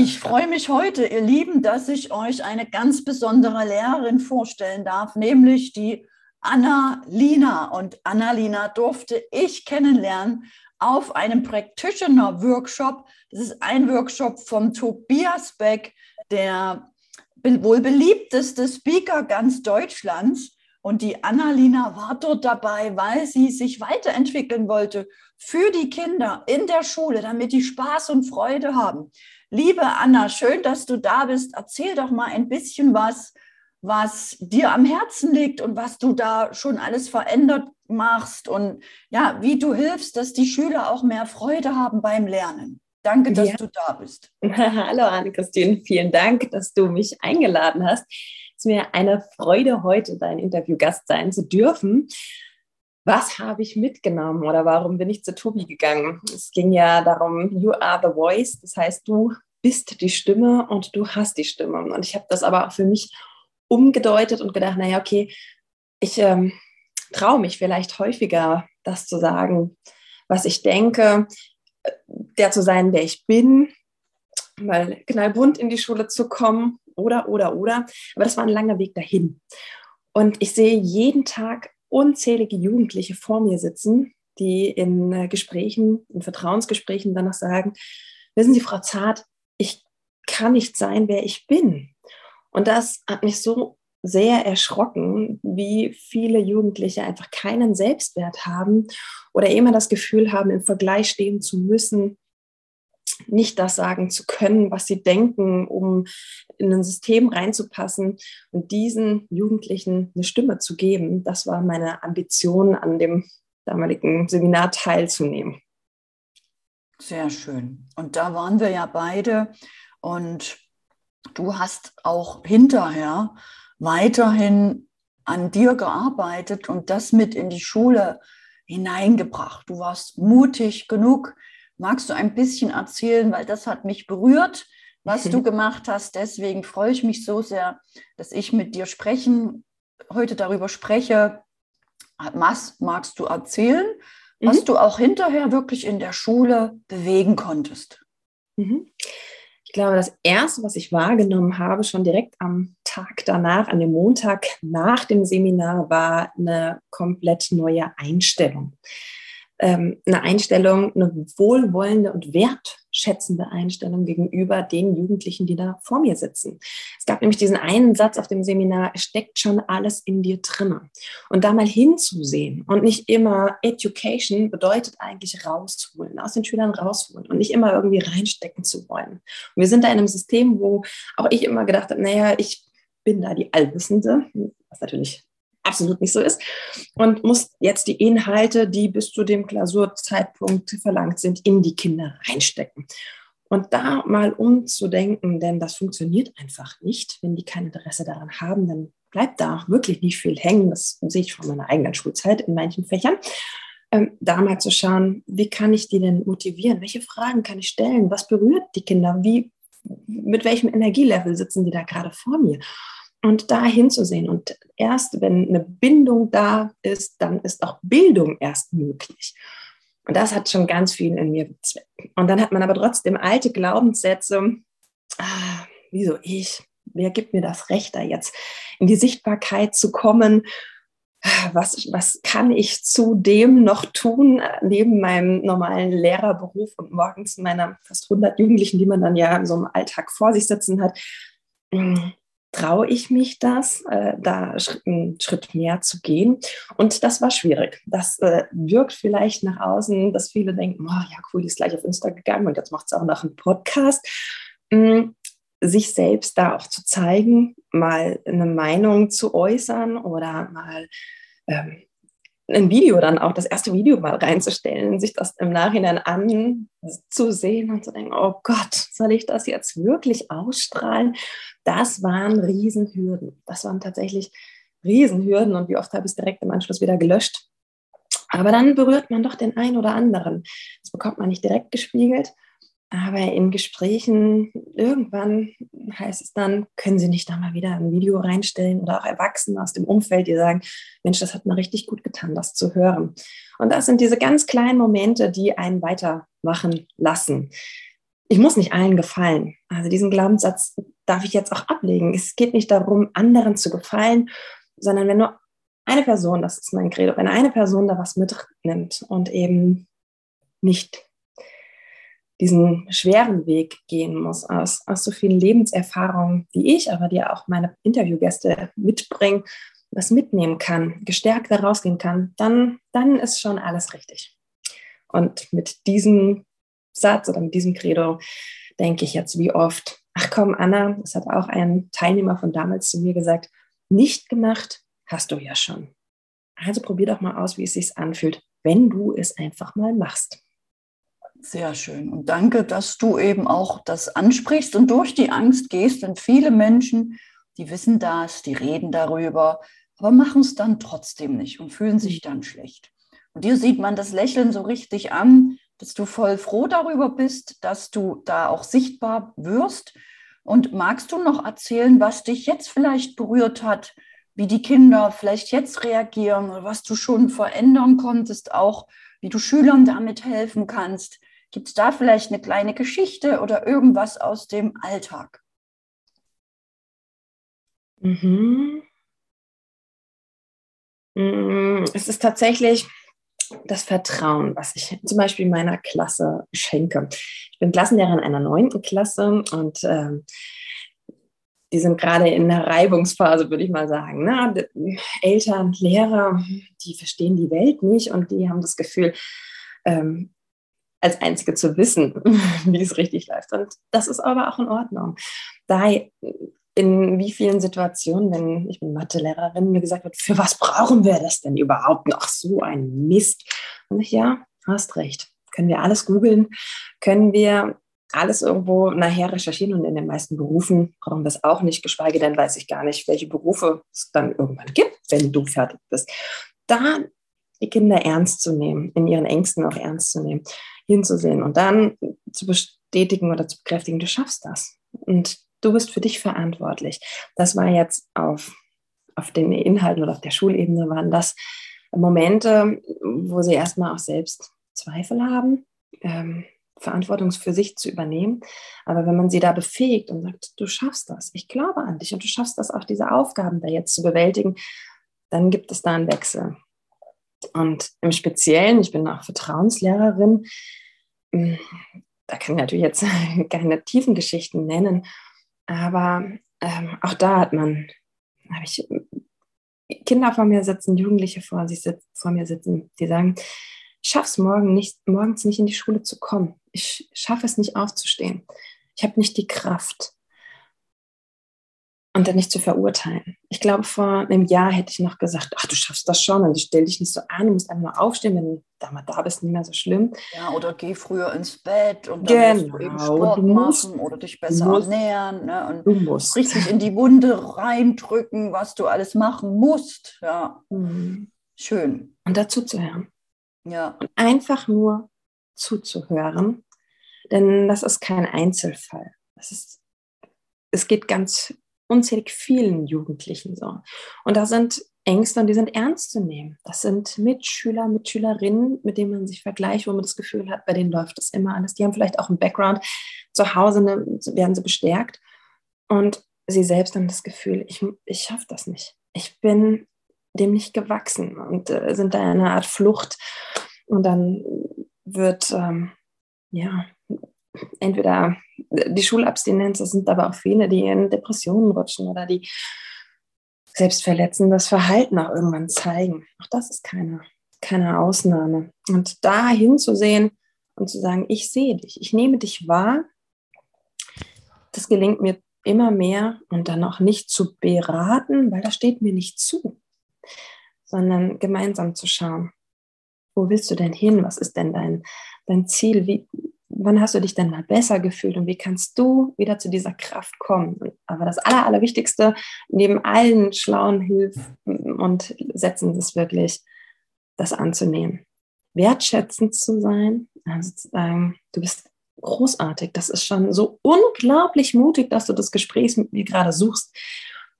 Ich freue mich heute, ihr Lieben, dass ich euch eine ganz besondere Lehrerin vorstellen darf, nämlich die Anna-Lina. Und Anna-Lina durfte ich kennenlernen auf einem Practitioner-Workshop. Das ist ein Workshop vom Tobias Beck, der wohl beliebteste Speaker ganz Deutschlands. Und die Annalina war dort dabei, weil sie sich weiterentwickeln wollte für die Kinder in der Schule, damit die Spaß und Freude haben. Liebe Anna, schön, dass du da bist. Erzähl doch mal ein bisschen was, was dir am Herzen liegt und was du da schon alles verändert machst und ja, wie du hilfst, dass die Schüler auch mehr Freude haben beim Lernen. Danke, dass ja. du da bist. Hallo Anne-Christine, vielen Dank, dass du mich eingeladen hast. Es ist mir eine Freude, heute dein Interviewgast sein zu dürfen. Was habe ich mitgenommen oder warum bin ich zu Tobi gegangen? Es ging ja darum, you are the voice, das heißt, du bist die Stimme und du hast die Stimme. Und ich habe das aber auch für mich umgedeutet und gedacht, naja, okay, ich ähm, traue mich vielleicht häufiger, das zu sagen, was ich denke, der zu sein, der ich bin, mal knallbunt in die Schule zu kommen oder, oder, oder. Aber das war ein langer Weg dahin. Und ich sehe jeden Tag unzählige Jugendliche vor mir sitzen, die in äh, Gesprächen, in Vertrauensgesprächen dann noch sagen, wissen Sie, Frau Zart, ich kann nicht sein, wer ich bin. Und das hat mich so sehr erschrocken, wie viele Jugendliche einfach keinen Selbstwert haben oder immer das Gefühl haben, im Vergleich stehen zu müssen, nicht das sagen zu können, was sie denken, um in ein System reinzupassen und diesen Jugendlichen eine Stimme zu geben. Das war meine Ambition, an dem damaligen Seminar teilzunehmen. Sehr schön. Und da waren wir ja beide und du hast auch hinterher weiterhin an dir gearbeitet und das mit in die Schule hineingebracht. Du warst mutig genug. Magst du ein bisschen erzählen, weil das hat mich berührt, was du gemacht hast. Deswegen freue ich mich so sehr, dass ich mit dir sprechen, heute darüber spreche. Was magst du erzählen, was mhm. du auch hinterher wirklich in der Schule bewegen konntest? Mhm. Ich glaube, das Erste, was ich wahrgenommen habe, schon direkt am Tag danach, an dem Montag nach dem Seminar, war eine komplett neue Einstellung. Ähm, eine Einstellung, eine wohlwollende und wertschätzende Einstellung gegenüber den Jugendlichen, die da vor mir sitzen. Es gab nämlich diesen einen Satz auf dem Seminar, steckt schon alles in dir drinne. Und da mal hinzusehen und nicht immer Education bedeutet eigentlich rausholen, aus den Schülern rausholen und nicht immer irgendwie reinstecken zu wollen. Und wir sind da in einem System, wo auch ich immer gedacht habe, naja, ich bin da die Allwissende, was natürlich absolut nicht so ist, und muss jetzt die Inhalte, die bis zu dem Klausurzeitpunkt verlangt sind, in die Kinder reinstecken. Und da mal umzudenken, denn das funktioniert einfach nicht. Wenn die kein Interesse daran haben, dann bleibt da wirklich nicht viel hängen. Das sehe ich von meiner eigenen Schulzeit in manchen Fächern. Ähm, da mal zu schauen, wie kann ich die denn motivieren? Welche Fragen kann ich stellen? Was berührt die Kinder? Wie, mit welchem Energielevel sitzen die da gerade vor mir? Und da hinzusehen. Und erst wenn eine Bindung da ist, dann ist auch Bildung erst möglich. Und das hat schon ganz viel in mir bezweckt. Und dann hat man aber trotzdem alte Glaubenssätze, ah, wieso ich? Wer gibt mir das Recht, da jetzt in die Sichtbarkeit zu kommen? Was, was kann ich zudem noch tun, neben meinem normalen Lehrerberuf und morgens meiner fast 100 Jugendlichen, die man dann ja in so einem Alltag vor sich sitzen hat? Traue ich mich das, äh, da einen Schritt mehr zu gehen? Und das war schwierig. Das äh, wirkt vielleicht nach außen, dass viele denken, oh, ja cool, die ist gleich auf Insta gegangen und jetzt macht sie auch noch einen Podcast. Mhm. Sich selbst da auch zu zeigen, mal eine Meinung zu äußern oder mal ähm, ein Video dann auch, das erste Video mal reinzustellen, sich das im Nachhinein anzusehen und zu denken, oh Gott, soll ich das jetzt wirklich ausstrahlen? Das waren Riesenhürden. Das waren tatsächlich Riesenhürden und wie oft habe ich es direkt im Anschluss wieder gelöscht. Aber dann berührt man doch den einen oder anderen. Das bekommt man nicht direkt gespiegelt, aber in Gesprächen irgendwann heißt es dann, können Sie nicht da mal wieder ein Video reinstellen oder auch Erwachsene aus dem Umfeld, die sagen, Mensch, das hat mir richtig gut getan, das zu hören. Und das sind diese ganz kleinen Momente, die einen weitermachen lassen. ich muss nicht allen gefallen. Also diesen Glaubenssatz darf ich jetzt auch ablegen. Es geht nicht darum, anderen zu gefallen, sondern wenn nur eine Person, das ist mein Credo, wenn eine Person da was mitnimmt und eben nicht diesen schweren Weg gehen muss, aus, aus so vielen Lebenserfahrungen wie ich, aber die auch meine Interviewgäste mitbringen, was mitnehmen kann, gestärkt rausgehen kann, dann, dann ist schon alles richtig. Und mit diesem Satz oder mit diesem Credo denke ich jetzt wie oft, ach komm, Anna, das hat auch ein Teilnehmer von damals zu mir gesagt, nicht gemacht hast du ja schon. Also probier doch mal aus, wie es sich anfühlt, wenn du es einfach mal machst. Sehr schön. Und danke, dass du eben auch das ansprichst und durch die Angst gehst, denn viele Menschen, die wissen das, die reden darüber, aber machen es dann trotzdem nicht und fühlen sich dann schlecht. Und dir sieht man das Lächeln so richtig an, dass du voll froh darüber bist, dass du da auch sichtbar wirst. Und magst du noch erzählen, was dich jetzt vielleicht berührt hat, wie die Kinder vielleicht jetzt reagieren oder was du schon verändern konntest, auch wie du Schülern damit helfen kannst? Gibt es da vielleicht eine kleine Geschichte oder irgendwas aus dem Alltag? Mhm. Mm, es ist tatsächlich das Vertrauen, was ich zum Beispiel meiner Klasse schenke. Ich bin Klassenlehrerin einer neunten Klasse und ähm, die sind gerade in der Reibungsphase, würde ich mal sagen. Ne? Eltern, Lehrer, die verstehen die Welt nicht und die haben das Gefühl, ähm, als Einzige zu wissen, wie es richtig läuft. Und das ist aber auch in Ordnung. Da in wie vielen Situationen, wenn ich bin Mathelehrerin, mir gesagt wird, für was brauchen wir das denn überhaupt noch? So ein Mist. Und ich, ja, hast recht. Können wir alles googeln? Können wir alles irgendwo nachher recherchieren und in den meisten Berufen brauchen wir es auch nicht, geschweige denn weiß ich gar nicht, welche Berufe es dann irgendwann gibt, wenn du fertig bist. Da die Kinder ernst zu nehmen, in ihren Ängsten auch ernst zu nehmen, hinzusehen und dann zu bestätigen oder zu bekräftigen, du schaffst das. Und du bist für dich verantwortlich. Das war jetzt auf, auf den Inhalten oder auf der Schulebene waren das Momente, wo sie erstmal auch selbst Zweifel haben, ähm, Verantwortung für sich zu übernehmen. Aber wenn man sie da befähigt und sagt, du schaffst das, ich glaube an dich und du schaffst das auch, diese Aufgaben da jetzt zu bewältigen, dann gibt es da einen Wechsel. Und im Speziellen, ich bin auch Vertrauenslehrerin, hm, da kann ich natürlich jetzt keine tiefen Geschichten nennen, aber ähm, auch da hat man, habe ich Kinder vor mir sitzen, Jugendliche vor, sich sit vor mir sitzen, die sagen, ich schaffe es morgen nicht, morgens nicht in die Schule zu kommen. Ich schaffe es nicht aufzustehen. Ich habe nicht die Kraft und dann nicht zu verurteilen. Ich glaube, vor einem Jahr hätte ich noch gesagt, ach, du schaffst das schon und stell dich nicht so an, du musst einfach nur aufstehen, wenn du da mal da bist, nicht mehr so schlimm. Ja, oder geh früher ins Bett und dann genau. musst du eben Sport du musst, machen oder dich besser musst, ernähren ne? und du musst. richtig in die Wunde reindrücken, was du alles machen musst. Ja, mhm. schön. Und dazu zu hören. Ja. Und einfach nur zuzuhören, denn das ist kein Einzelfall. Das ist, es geht ganz unzählig vielen Jugendlichen so. Und da sind Ängste und die sind ernst zu nehmen. Das sind Mitschüler, Mitschülerinnen, mit denen man sich vergleicht, wo man das Gefühl hat, bei denen läuft das immer alles. Die haben vielleicht auch einen Background. Zu Hause ne, werden sie bestärkt. Und sie selbst haben das Gefühl, ich, ich schaffe das nicht. Ich bin dem nicht gewachsen und äh, sind da in einer Art Flucht. Und dann wird, ähm, ja, entweder die Schulabstinenz, das sind aber auch viele, die in Depressionen rutschen oder die selbstverletzendes Verhalten auch irgendwann zeigen. Auch das ist keine, keine Ausnahme. Und da hinzusehen und zu sagen, ich sehe dich, ich nehme dich wahr, das gelingt mir immer mehr und dann auch nicht zu beraten, weil das steht mir nicht zu, sondern gemeinsam zu schauen, wo willst du denn hin? Was ist denn dein, dein Ziel? Wie, wann hast du dich denn mal besser gefühlt und wie kannst du wieder zu dieser Kraft kommen? Aber das Aller, Allerwichtigste, neben allen schlauen Hilfen und Sätzen, ist wirklich, das anzunehmen. Wertschätzend zu sein, also zu sagen, du bist großartig, das ist schon so unglaublich mutig, dass du das Gespräch mit mir gerade suchst,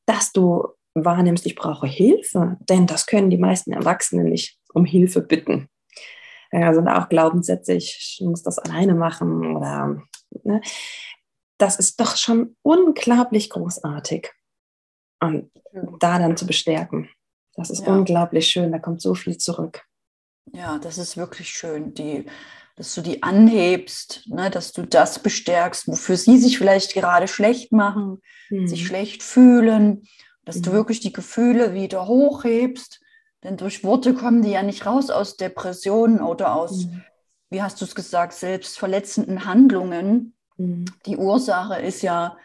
dass du wahrnimmst, ich brauche Hilfe, denn das können die meisten Erwachsenen nicht um Hilfe bitten. Ja, sind auch Glaubenssätze, ich muss das alleine machen oder Ne? Das ist doch schon unglaublich großartig. Und da dann zu bestärken, das ist ja. unglaublich schön, da kommt so viel zurück. Ja, das ist wirklich schön, die, dass du die anhebst, ne, dass du das bestärkst, wofür sie sich vielleicht gerade schlecht machen, mhm. sich schlecht fühlen, dass mhm. du wirklich die Gefühle wieder hochhebst denn durch Worte kommen die ja nicht raus aus Depressionen oder aus, mhm. wie hast du es gesagt, selbstverletzenden Handlungen. Mhm. Die Ursache ist ja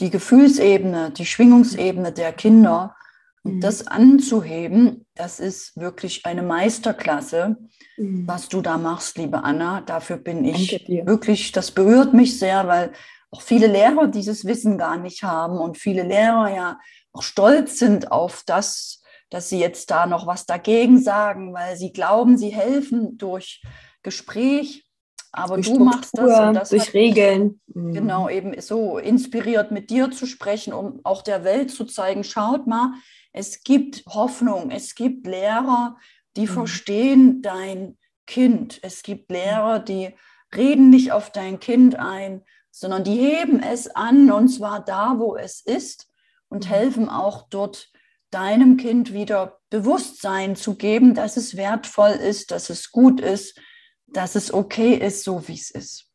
die Gefühlsebene, die Schwingungsebene der Kinder. Und mhm. das anzuheben, das ist wirklich eine Meisterklasse, mhm. was du da machst, liebe Anna. Dafür bin ich wirklich, das berührt mich sehr, weil auch viele Lehrer dieses Wissen gar nicht haben und viele Lehrer ja auch stolz sind auf das, dass sie jetzt da noch was dagegen sagen, weil sie glauben, sie helfen durch Gespräch. Aber durch du machst das, und das durch Regeln. Mhm. Genau, eben so inspiriert mit dir zu sprechen, um auch der Welt zu zeigen, schaut mal, es gibt Hoffnung, es gibt Lehrer, die mhm. verstehen dein Kind. Es gibt Lehrer, die reden nicht auf dein Kind ein, sondern die heben es an und zwar da, wo es ist und mhm. helfen auch dort deinem Kind wieder Bewusstsein zu geben, dass es wertvoll ist, dass es gut ist, dass es okay ist, so wie es ist.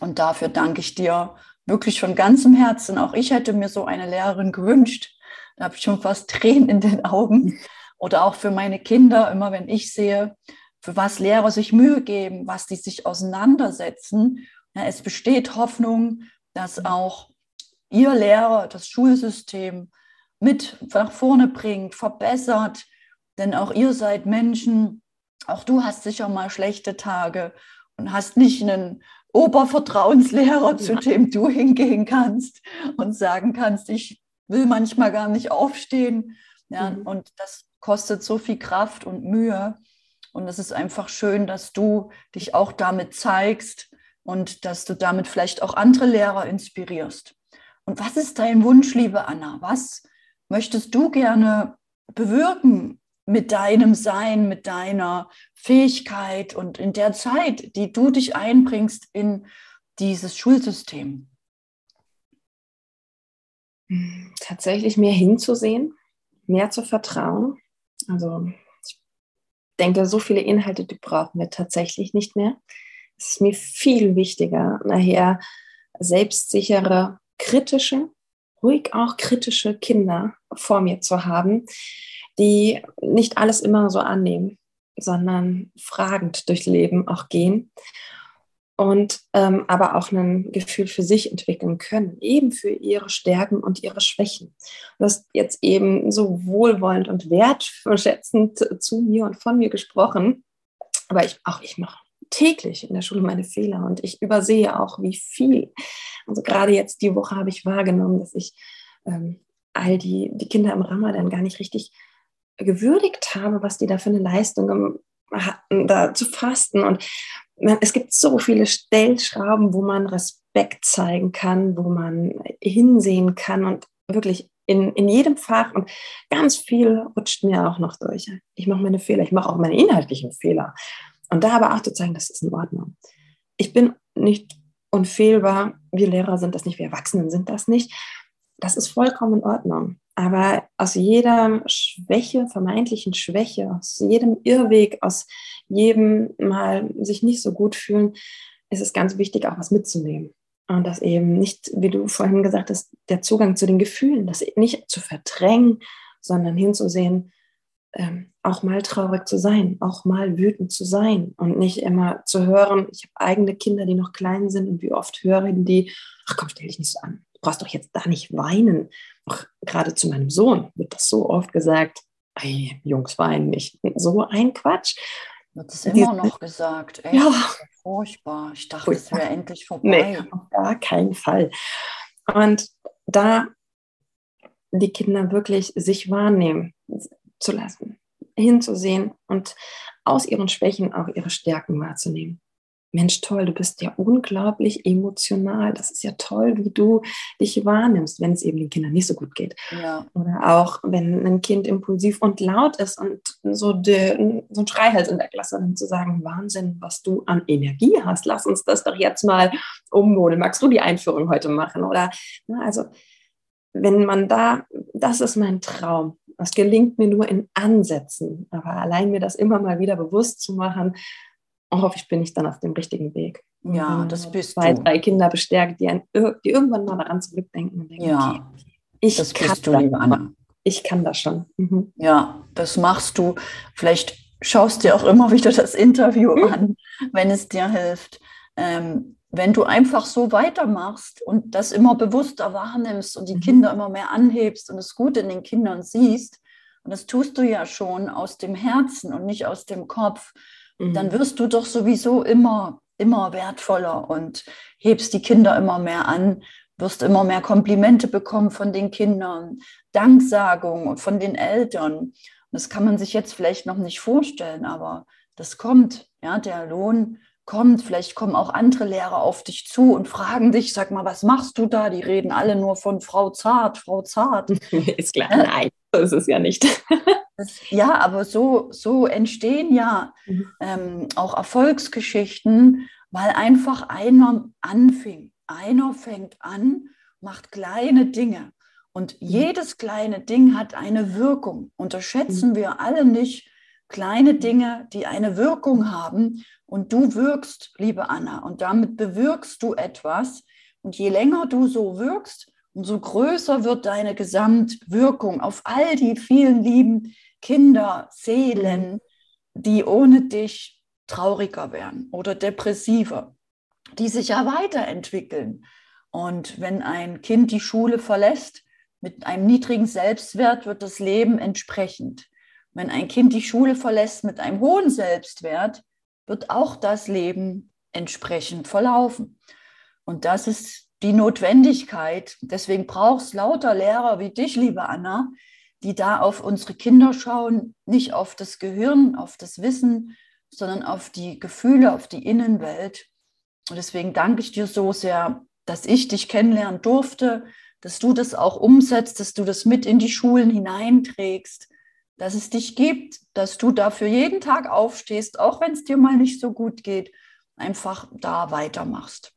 Und dafür danke ich dir wirklich von ganzem Herzen. Auch ich hätte mir so eine Lehrerin gewünscht. Da habe ich schon fast Tränen in den Augen. Oder auch für meine Kinder, immer wenn ich sehe, für was Lehrer sich Mühe geben, was die sich auseinandersetzen. Ja, es besteht Hoffnung, dass auch ihr Lehrer, das Schulsystem, mit nach vorne bringt, verbessert. Denn auch ihr seid Menschen, auch du hast sicher mal schlechte Tage und hast nicht einen Obervertrauenslehrer, zu dem du hingehen kannst und sagen kannst, ich will manchmal gar nicht aufstehen. Ja, mhm. Und das kostet so viel Kraft und Mühe. Und es ist einfach schön, dass du dich auch damit zeigst und dass du damit vielleicht auch andere Lehrer inspirierst. Und was ist dein Wunsch, liebe Anna? Was möchtest du gerne bewirken mit deinem Sein, mit deiner Fähigkeit und in der Zeit, die du dich einbringst in dieses Schulsystem? Tatsächlich mehr hinzusehen, mehr zu vertrauen. Also ich denke, so viele Inhalte, die brauchen wir tatsächlich nicht mehr. Es ist mir viel wichtiger, nachher selbstsichere, kritische ruhig auch kritische Kinder vor mir zu haben, die nicht alles immer so annehmen, sondern fragend durch Leben auch gehen und ähm, aber auch ein Gefühl für sich entwickeln können, eben für ihre Stärken und ihre Schwächen. Du hast jetzt eben so wohlwollend und wertschätzend zu mir und von mir gesprochen, aber ich, auch ich mache täglich in der Schule meine Fehler und ich übersehe auch, wie viel. Also gerade jetzt die Woche habe ich wahrgenommen, dass ich ähm, all die, die Kinder im Ramadan gar nicht richtig gewürdigt habe, was die da für eine Leistung hatten, da zu fasten. Und man, es gibt so viele Stellschrauben, wo man Respekt zeigen kann, wo man hinsehen kann und wirklich in, in jedem Fach und ganz viel rutscht mir auch noch durch. Ich mache meine Fehler, ich mache auch meine inhaltlichen Fehler. Und da aber auch zu zeigen, das ist in Ordnung. Ich bin nicht unfehlbar, wir Lehrer sind das nicht, wir Erwachsenen sind das nicht. Das ist vollkommen in Ordnung. Aber aus jeder Schwäche, vermeintlichen Schwäche, aus jedem Irrweg, aus jedem Mal sich nicht so gut fühlen, ist es ganz wichtig, auch was mitzunehmen. Und das eben nicht, wie du vorhin gesagt hast, der Zugang zu den Gefühlen, das nicht zu verdrängen, sondern hinzusehen, ähm, auch mal traurig zu sein, auch mal wütend zu sein und nicht immer zu hören, ich habe eigene Kinder, die noch klein sind und wie oft hören die, ach komm, stell dich nicht so an, du brauchst doch jetzt da nicht weinen. Auch gerade zu meinem Sohn wird das so oft gesagt, ey, Jungs weinen nicht. So ein Quatsch. Wird es immer noch gesagt. Echt? Ja. Furchtbar. Ich dachte, es wäre endlich vorbei. Nee, auf gar keinen Fall. Und da die Kinder wirklich sich wahrnehmen, zu lassen, hinzusehen und aus ihren Schwächen auch ihre Stärken wahrzunehmen. Mensch, toll, du bist ja unglaublich emotional. Das ist ja toll, wie du dich wahrnimmst, wenn es eben den Kindern nicht so gut geht. Ja. Oder auch, wenn ein Kind impulsiv und laut ist und so, de, so ein Schreihals in der Klasse, dann zu sagen, Wahnsinn, was du an Energie hast. Lass uns das doch jetzt mal ummodeln. Magst du die Einführung heute machen? Oder, na, also, wenn man da, das ist mein Traum. Das gelingt mir nur in Ansätzen. Aber allein mir das immer mal wieder bewusst zu machen, hoffe ich, bin ich dann auf dem richtigen Weg. Ja, das bist zwei, du. drei Kinder bestärkt, die, ein, die irgendwann mal daran zurückdenken und denken, ja, okay, ich das kann bist du, liebe Anna. Ich kann das schon. Mhm. Ja, das machst du. Vielleicht schaust dir auch immer wieder das Interview mhm. an, wenn es dir hilft. Ähm, wenn du einfach so weitermachst und das immer bewusster wahrnimmst und die mhm. Kinder immer mehr anhebst und das Gute in den Kindern siehst, und das tust du ja schon aus dem Herzen und nicht aus dem Kopf, mhm. dann wirst du doch sowieso immer, immer wertvoller und hebst die Kinder immer mehr an, wirst immer mehr Komplimente bekommen von den Kindern, Danksagung von den Eltern. Und das kann man sich jetzt vielleicht noch nicht vorstellen, aber das kommt, ja, der Lohn kommt, vielleicht kommen auch andere Lehrer auf dich zu und fragen dich, sag mal, was machst du da? Die reden alle nur von Frau Zart, Frau Zart. Ist klar, nein, so ist es ja nicht. ja, aber so, so entstehen ja mhm. ähm, auch Erfolgsgeschichten, weil einfach einer anfing. Einer fängt an, macht kleine Dinge. Und mhm. jedes kleine Ding hat eine Wirkung. Unterschätzen mhm. wir alle nicht kleine Dinge, die eine Wirkung haben. Und du wirkst, liebe Anna, und damit bewirkst du etwas. Und je länger du so wirkst, umso größer wird deine Gesamtwirkung auf all die vielen lieben Kinder, Seelen, die ohne dich trauriger werden oder depressiver, die sich ja weiterentwickeln. Und wenn ein Kind die Schule verlässt mit einem niedrigen Selbstwert, wird das Leben entsprechend. Wenn ein Kind die Schule verlässt mit einem hohen Selbstwert, wird auch das Leben entsprechend verlaufen. Und das ist die Notwendigkeit. Deswegen braucht es lauter Lehrer wie dich, liebe Anna, die da auf unsere Kinder schauen, nicht auf das Gehirn, auf das Wissen, sondern auf die Gefühle, auf die Innenwelt. Und deswegen danke ich dir so sehr, dass ich dich kennenlernen durfte, dass du das auch umsetzt, dass du das mit in die Schulen hineinträgst, dass es dich gibt, dass du dafür jeden Tag aufstehst, auch wenn es dir mal nicht so gut geht, einfach da weitermachst.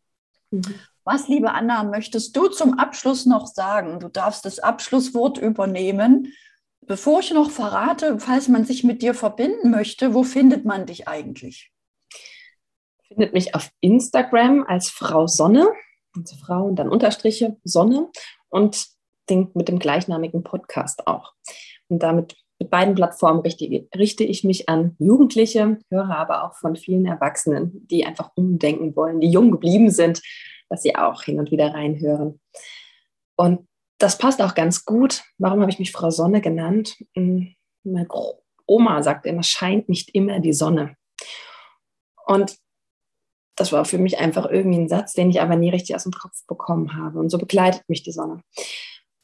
Mhm. Was, liebe Anna, möchtest du zum Abschluss noch sagen? Du darfst das Abschlusswort übernehmen. Bevor ich noch verrate, falls man sich mit dir verbinden möchte, wo findet man dich eigentlich? Findet mich auf Instagram als Frau Sonne, also Frau und dann Unterstriche Sonne und den, mit dem gleichnamigen Podcast auch. Und damit mit beiden Plattformen richte, ich mich an Jugendliche, höre aber auch von vielen Erwachsenen, die einfach umdenken wollen, die jung geblieben sind dass sie auch hin und wieder reinhören. Und das passt auch ganz gut. Warum habe ich mich Frau Sonne genannt? Hm, meine Oma sagt immer, scheint nicht immer die Sonne. Und das war für mich einfach irgendwie ein Satz, den ich aber nie richtig aus dem Kopf bekommen habe. Und so begleitet mich die Sonne.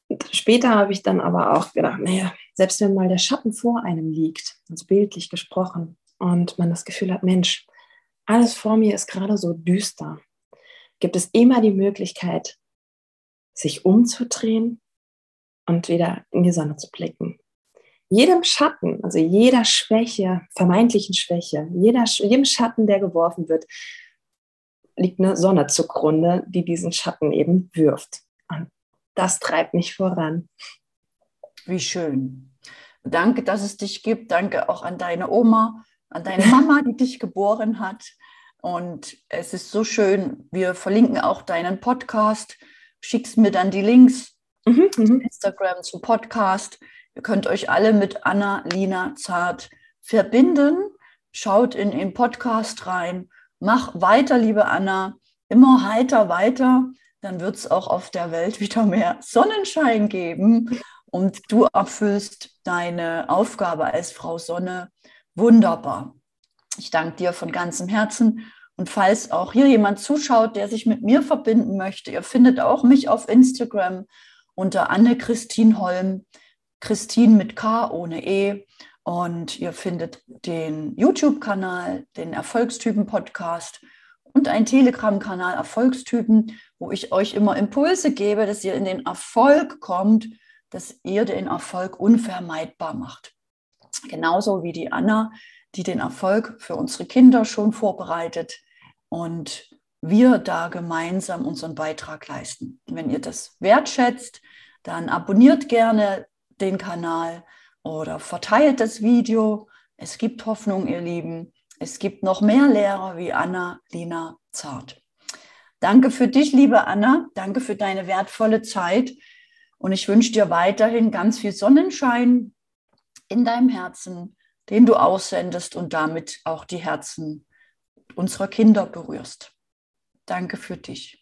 Und später habe ich dann aber auch gedacht, naja, selbst wenn mal der Schatten vor einem liegt, also bildlich gesprochen, und man das Gefühl hat, Mensch, alles vor mir ist gerade so düster gibt es immer die Möglichkeit, sich umzudrehen und wieder in die Sonne zu blicken. Jedem Schatten, also jeder Schwäche, vermeintlichen Schwäche, jeder, jedem Schatten, der geworfen wird, liegt eine Sonne zugrunde, die diesen Schatten eben wirft. Und das treibt mich voran. Wie schön. Danke, dass es dich gibt. Danke auch an deine Oma, an deine Mama, die dich geboren hat. Und es ist so schön. Wir verlinken auch deinen Podcast. Schickst mir dann die Links mhm, zu mhm. Instagram, zum Podcast. Ihr könnt euch alle mit Anna Lina Zart verbinden. Schaut in den Podcast rein. Mach weiter, liebe Anna. Immer heiter weiter. Dann wird es auch auf der Welt wieder mehr Sonnenschein geben. Und du erfüllst deine Aufgabe als Frau Sonne wunderbar. Ich danke dir von ganzem Herzen. Und falls auch hier jemand zuschaut, der sich mit mir verbinden möchte, ihr findet auch mich auf Instagram unter Anne-Christine Holm, Christine mit K ohne E. Und ihr findet den YouTube-Kanal, den Erfolgstypen-Podcast und einen Telegram-Kanal Erfolgstypen, wo ich euch immer Impulse gebe, dass ihr in den Erfolg kommt, dass ihr den Erfolg unvermeidbar macht. Genauso wie die Anna, die den Erfolg für unsere Kinder schon vorbereitet und wir da gemeinsam unseren Beitrag leisten. Wenn ihr das wertschätzt, dann abonniert gerne den Kanal oder verteilt das Video. Es gibt Hoffnung, ihr Lieben. Es gibt noch mehr Lehrer wie Anna Lina Zart. Danke für dich, liebe Anna. Danke für deine wertvolle Zeit. Und ich wünsche dir weiterhin ganz viel Sonnenschein in deinem Herzen, den du aussendest und damit auch die Herzen unserer Kinder berührst. Danke für dich.